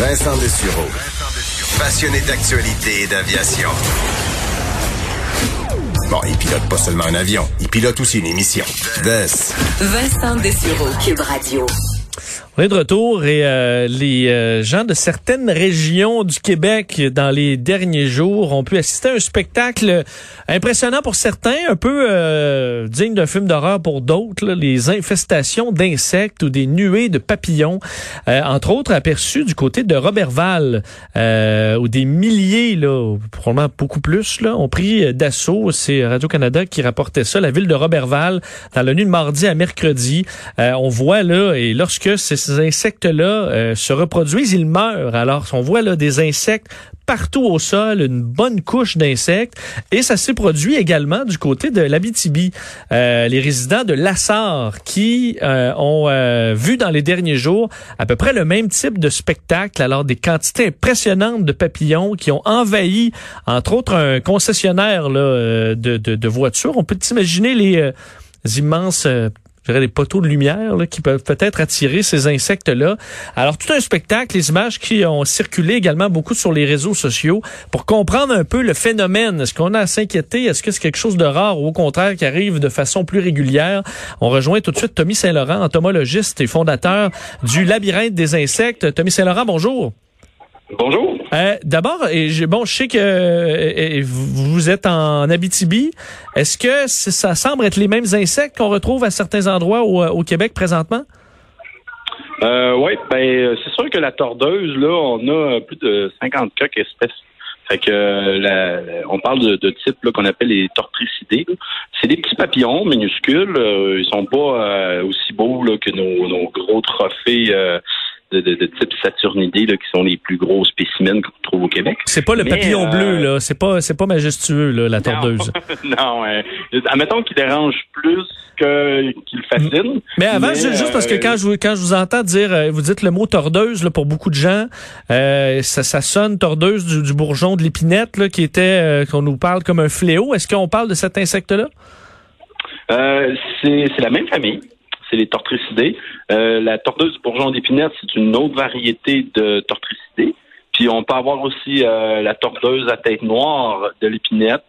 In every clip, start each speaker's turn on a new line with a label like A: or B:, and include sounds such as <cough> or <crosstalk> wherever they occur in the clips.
A: Vincent Dessureau. Passionné d'actualité et d'aviation. Bon, il pilote pas seulement un avion, il pilote aussi une émission.
B: Vincent Dessureau, Cube Radio.
C: On est de retour et euh, les euh, gens de certaines régions du Québec dans les derniers jours ont pu assister à un spectacle impressionnant pour certains, un peu euh, digne d'un film d'horreur pour d'autres, les infestations d'insectes ou des nuées de papillons, entre autres aperçus du côté de Robertval, où des milliers, là, probablement beaucoup plus, là, ont pris d'assaut. C'est Radio-Canada qui rapportait ça, la ville de Robertval, dans la nuit de mardi à mercredi. on voit là, et lorsque c'est ces insectes-là euh, se reproduisent, ils meurent. Alors, on voit là des insectes partout au sol, une bonne couche d'insectes. Et ça s'est produit également du côté de l'Abitibi. Euh, les résidents de Lassar qui euh, ont vu dans les derniers jours à peu près le même type de spectacle, alors des quantités impressionnantes de papillons qui ont envahi, entre autres, un concessionnaire de, de voitures. On peut imaginer les immenses des poteaux de lumière qui peuvent peut-être attirer ces insectes-là. Alors, tout un spectacle, les images qui ont circulé également beaucoup sur les réseaux sociaux pour comprendre un peu le phénomène. Est-ce qu'on a à s'inquiéter? Est-ce que c'est quelque chose de rare ou au contraire qui arrive de façon plus régulière? On rejoint tout de suite Tommy Saint-Laurent, entomologiste et fondateur du Labyrinthe des insectes. Tommy Saint-Laurent, bonjour.
D: Bonjour.
C: Euh, D'abord, bon, je sais que euh, vous êtes en Abitibi. Est-ce que ça semble être les mêmes insectes qu'on retrouve à certains endroits au, au Québec présentement?
D: Euh, oui, ben c'est sûr que la tordeuse, là, on a plus de 50 cas espèces. Fait que la, on parle de, de types qu'on appelle les tortricidés. C'est des petits papillons minuscules. ils sont pas aussi beaux là, que nos, nos gros trophées de, de, de type Saturnidé là, qui sont les plus gros spécimens qu'on trouve au Québec.
C: C'est pas le papillon bleu euh, là, c'est pas c'est pas majestueux là, la tordeuse. <laughs>
D: Non, non admettons qu'il dérange plus que qu'il fascine.
C: Mais avant juste parce que euh, quand je quand je vous entends dire euh, vous dites le mot tordeuse là, pour beaucoup de gens, ça, ça sonne tordeuse du, du bourgeon de l'épinette là qui était qu'on nous parle comme un fléau. Est-ce qu'on parle de cet insecte là?
D: c'est la même famille c'est les tortricidés. Euh, la tordeuse du bourgeon d'épinette, c'est une autre variété de tortricidés. Puis on peut avoir aussi euh, la tordeuse à tête noire de l'épinette.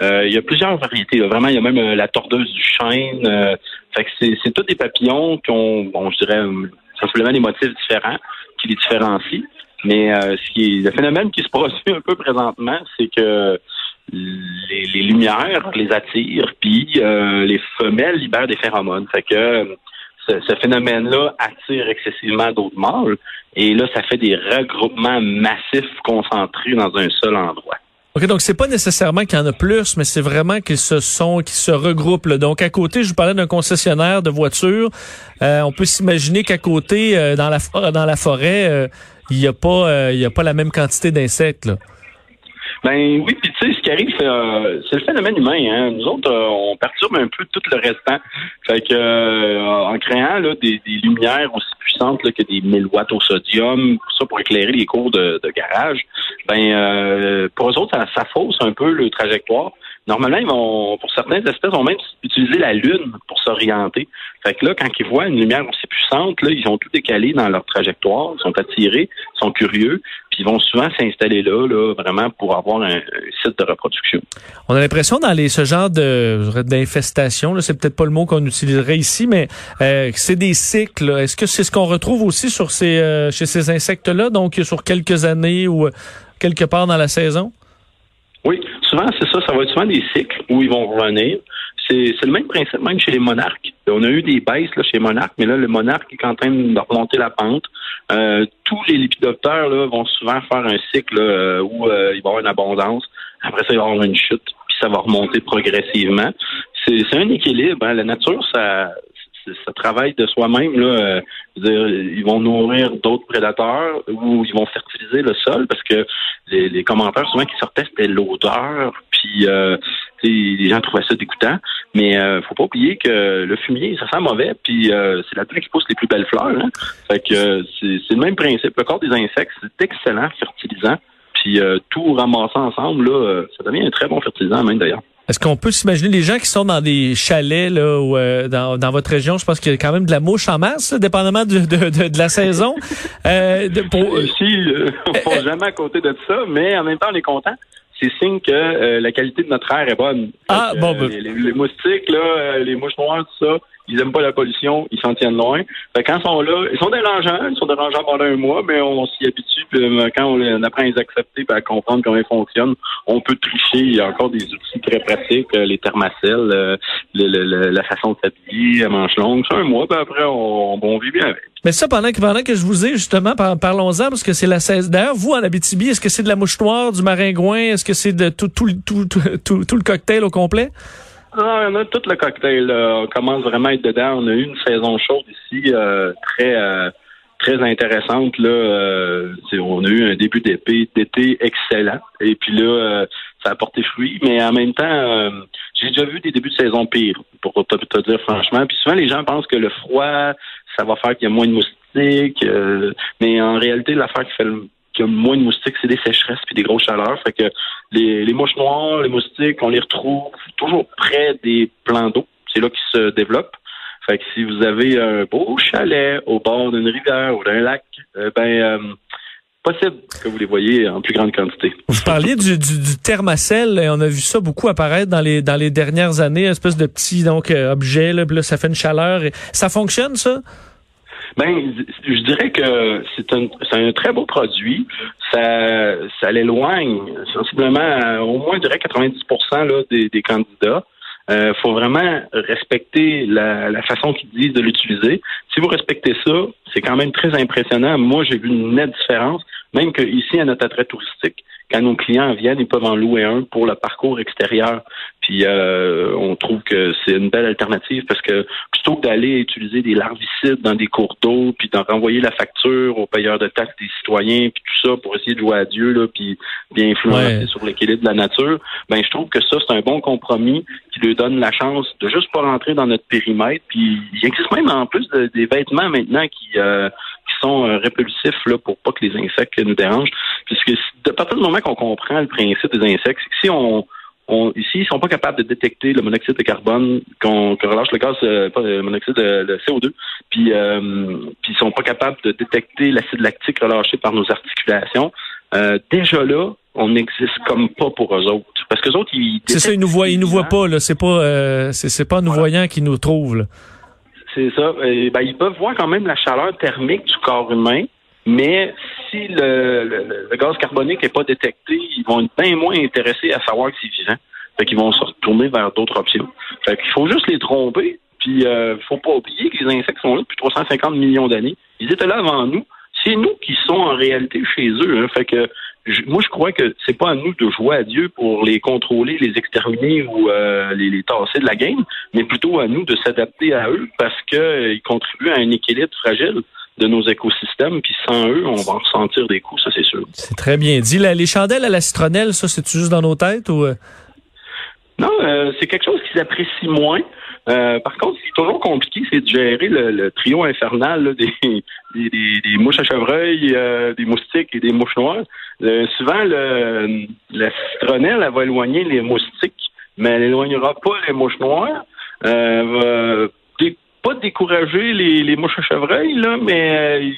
D: Euh, il y a plusieurs variétés. Vraiment, il y a même la tordeuse du chêne. fait que c'est, tous des papillons qui ont, bon, je dirais, simplement des motifs différents qui les différencient. Mais ce qui est, le phénomène qui se produit un peu présentement, c'est que les, lumières les attirent, puis euh, les femelles libèrent des phéromones. Fait que ce, phénomène-là attire excessivement d'autres mâles, et là, ça fait des regroupements massifs concentrés dans un seul endroit.
C: OK, donc c'est pas nécessairement qu'il y en a plus, mais c'est vraiment qu'ils se sont, qu'ils se regroupent. Donc à côté, je vous parlais d'un concessionnaire de voitures. Euh, on peut s'imaginer qu'à côté, euh, dans la dans la forêt, il n'y a pas il y a pas la même quantité d'insectes.
D: Ben oui, puis tu sais, ce qui arrive, c'est euh, le phénomène humain. Hein. Nous autres, euh, on perturbe un peu tout le restant. Fait que euh, en créant là, des, des, lumières aussi puissantes là, que des 1000 watts au sodium, ça pour éclairer les cours de, de garage, ben pour eux autres, ça, ça fausse un peu le trajectoire. Normalement, ils vont, pour certaines espèces, vont même utiliser la lune pour s'orienter. Fait que là, quand ils voient une lumière aussi puissante, là, ils ont tout décalé dans leur trajectoire, ils sont attirés, ils sont curieux, puis ils vont souvent s'installer là, là, vraiment pour avoir un, site de reproduction.
C: On a l'impression dans les ce genre de d'infestation, c'est peut-être pas le mot qu'on utiliserait ici, mais euh, c'est des cycles. Est-ce que c'est ce qu'on retrouve aussi sur ces euh, chez ces insectes-là, donc sur quelques années ou euh, quelque part dans la saison?
D: Oui, souvent, c'est ça. Ça va être souvent des cycles où ils vont revenir. C'est, le même principe même chez les monarques. On a eu des baisses là, chez les monarques, mais là, le monarque est en train de remonter la pente. Euh, tous les lépidoptères là, vont souvent faire un cycle où euh, il va y avoir une abondance. Après ça, il va y avoir une chute, puis ça va remonter progressivement. C'est, un équilibre. Hein. La nature, ça, ça travaille de soi-même. Là, euh, ils vont nourrir d'autres prédateurs ou ils vont fertiliser le sol parce que les, commentaires souvent qui sortaient c'était l'odeur. Puis euh, les gens trouvaient ça dégoûtant. Mais euh, faut pas oublier que le fumier, ça sent mauvais. Puis euh, c'est là-dedans qui poussent les plus belles fleurs. Hein. Fait que c'est le même principe. Le corps des insectes, c'est excellent fertilisant. Puis tout ramassant ensemble, là, ça devient un très bon fertilisant même d'ailleurs.
C: Est-ce qu'on peut s'imaginer les gens qui sont dans des chalets là ou euh, dans, dans votre région, je pense qu'il y a quand même de la mouche en masse, là, dépendamment de, de, de, la saison. <laughs>
D: Euh, pour... Ici, euh, on ne jamais à côté de ça, mais en même temps, on est content c'est signe que euh, la qualité de notre air est bonne.
C: Ah, bon, ben.
D: les, les, moustiques, là, les mouches noires, tout ça, ils aiment pas la pollution, ils s'en tiennent loin. Fait quand ils sont là, ils sont dérangeants, ils sont dérangeants pendant un mois, mais on s'y habitue. Puis, euh, quand on, apprend à les accepter, à comprendre comment ils fonctionnent, on peut tricher. Il y a encore des outils très pratiques, euh, les thermacelles, euh, la façon de s'habiller, manche longue. C'est un mois, puis après, on, vit bien avec.
C: Mais ça, pendant que, pendant que je vous ai, justement, parlons-en, parce que c'est la saison. D'ailleurs, vous, en Abitibi, est-ce que c'est de la mouche noire, du maringouin? Est-ce que c'est de tout, tout, tout le cocktail au complet?
D: Ah, on a tout le cocktail. On commence vraiment à être dedans. On a eu une saison chaude ici euh, très euh, très intéressante. Là, euh, on a eu un début d'été excellent. Et puis là, ça a porté fruit. Mais en même temps, j'ai déjà vu des débuts de saison pires, pour te, te, dire franchement. Puis souvent, les gens pensent que le froid, ça va faire qu'il y a moins de moustiques. mais en réalité, l'affaire qui fait le moins de moustiques, c'est des sécheresses puis des grosses chaleurs. Fait que les, mouches noires, les moustiques, on les retrouve toujours près des plans d'eau. C'est là qu'ils se développent. Fait que si vous avez un beau chalet au bord d'une rivière ou d'un lac, euh, ben euh, possible que vous les voyez en plus grande quantité.
C: Vous parliez du, du, du thermacell, et on a vu ça beaucoup apparaître dans les dans les dernières années, une espèce de petit donc euh, objet là, ça fait une chaleur. Et ça fonctionne ça?
D: Ben, je dirais que c'est un, un très beau produit. Ça, ça l'éloigne sensiblement au moins, je dirais, 90% là, des, des candidats. Il euh, faut vraiment respecter la, la façon qu'ils disent de l'utiliser. Si vous respectez ça, c'est quand même très impressionnant. Moi, j'ai vu une nette différence, même qu'ici, à notre attrait touristique, quand nos clients viennent, ils peuvent en louer un pour le parcours extérieur. Puis euh, on trouve que c'est une belle alternative parce que plutôt que d'aller utiliser des larvicides dans des cours d'eau, puis d'en renvoyer la facture aux payeurs de taxes des citoyens, puis tout ça pour essayer de jouer à Dieu, là, puis bien influencer sur l'équilibre de la nature, ben je trouve que ça, c'est un bon compromis qui lui donne la chance de juste pas rentrer dans notre périmètre. Puis il existe même en plus des vêtements maintenant qui euh, qui sont euh, répulsifs là, pour pas que les insectes nous dérangent. Puisque de partir du moment qu'on comprend le principe des insectes, c'est que si on on, ici, ils sont pas capables de détecter le monoxyde de carbone qu'on relâche le gaz, euh, pas le monoxyde, de, le CO2, puis, euh, puis ils sont pas capables de détecter l'acide lactique relâché par nos articulations. Euh, déjà là, on n'existe comme pas pour eux autres. Parce que autres, ils.
C: C'est ça, ils nous voient, ils nous voient pas, là. C'est pas, euh, c'est pas nous voyant qu'ils nous trouvent, là.
D: C'est ça. Et, ben, ils peuvent voir quand même la chaleur thermique du corps humain, mais si le, le, gaz carbonique n'est pas détecté, ils vont être bien moins intéressés à savoir que c'est vivant. Fait qu'ils vont se retourner vers d'autres options. Fait qu'il faut juste les tromper. Puis, euh, faut pas oublier que les insectes sont là depuis 350 millions d'années. Ils étaient là avant nous. C'est nous qui sommes en réalité chez eux. Hein. Fait que moi, je crois que c'est pas à nous de jouer à Dieu pour les contrôler, les exterminer ou euh, les, les, tasser de la game, mais plutôt à nous de s'adapter à eux parce qu'ils euh, contribuent à un équilibre fragile de nos écosystèmes. Puis sans eux, on va ressentir des coups, ça c'est sûr.
C: C'est très bien dit. les chandelles à la citronnelle, ça, c'est juste dans nos têtes ou euh?
D: Non, euh, c'est quelque chose qu'ils apprécient moins. Euh, par contre, ce qui est toujours compliqué, c'est de gérer le, trio infernal <laughs> des, des, des, mouches à chevreuil, des moustiques et des mouches noires. souvent, le, la citronnelle, elle va éloigner les moustiques, mais elle n'éloignera pas les mouches noires. Euh, pas décourager les, les mouches à chevreuil, là, mais euh,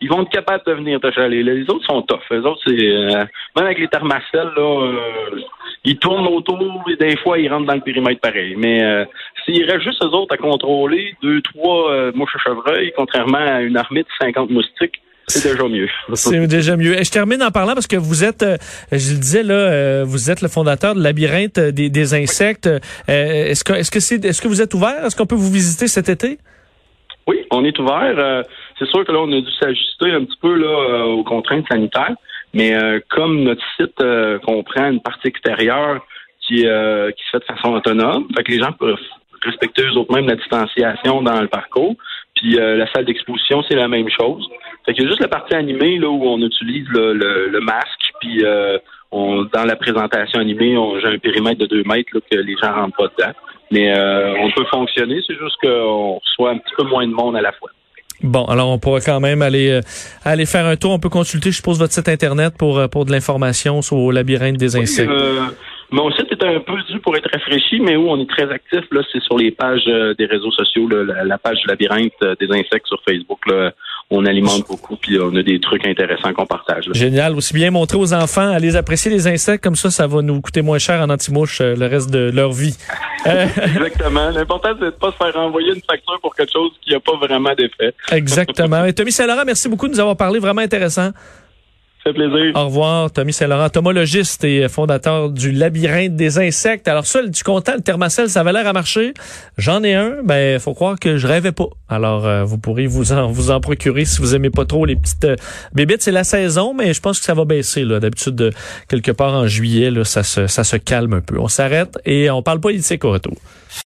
D: ils vont être capables de venir te chaler. Les autres sont tough. Les autres, c'est euh, même avec les thermacelles, là, euh, ils tournent autour et des fois ils rentrent dans le périmètre pareil. Mais s'il reste juste eux autres à contrôler, deux, trois mouches à chevreuil, contrairement à une armée de 50 moustiques, c'est déjà mieux. <laughs>
C: C'est déjà mieux. Et je termine en parlant parce que vous êtes, euh, je le disais là, euh, vous êtes le fondateur de labyrinthe des, des insectes. Euh, est-ce que est-ce que c'est est-ce que vous êtes ouvert? Est-ce qu'on peut vous visiter cet été?
D: Oui, on est ouvert. C'est sûr que là, on a dû s'ajuster un petit peu là aux contraintes sanitaires, mais comme notre site comprend une partie extérieure qui qui se fait de façon autonome, fait que les gens peuvent respecter eux autres même la distanciation dans le parcours. Puis la salle d'exposition, c'est la même chose. Fait a juste la partie animée là, où on utilise le, le, masque, puis euh, on, dans la présentation animée, j'ai un périmètre de 2 mètres là, que les gens rentrent pas dedans. Mais euh, on peut fonctionner, c'est juste qu'on reçoit un petit peu moins de monde à la fois.
C: Bon, alors on pourra quand même aller euh, aller faire un tour. On peut consulter, je suppose, votre site internet pour pour de l'information sur le labyrinthe des insectes.
D: Mon site est un peu dû pour être rafraîchi, mais où on est très actif, là, c'est sur les pages euh, des réseaux sociaux, là, la, page du labyrinthe euh, des insectes sur Facebook. Là, on alimente beaucoup, puis on a des trucs intéressants qu'on partage.
C: Génial. Aussi bien montrer aux enfants à les apprécier les insectes, comme ça, ça va nous coûter moins cher en anti-mouche euh, le reste de leur vie. <laughs>
D: Exactement. L'important, c'est de pas se faire envoyer une facture pour quelque chose qui n'a pas vraiment d'effet.
C: Exactement. <laughs> Et Tommy Saint-Laurent, merci beaucoup de nous avoir parlé. Vraiment intéressant Au revoir, Tommy Saint-Laurent, tomologiste et fondateur du Labyrinthe des insectes. Alors ça, du content, le thermacell, ça avait l'air à marcher. J'en ai un, ben faut croire que je rêvais pas. Alors euh, vous pourrez vous en vous en procurer si vous aimez pas trop les petites euh, bébites. C'est la saison, mais je pense que ça va baisser là. D'habitude, quelque part en juillet, là, ça se ça se calme un peu. On s'arrête et on parle politique au retour.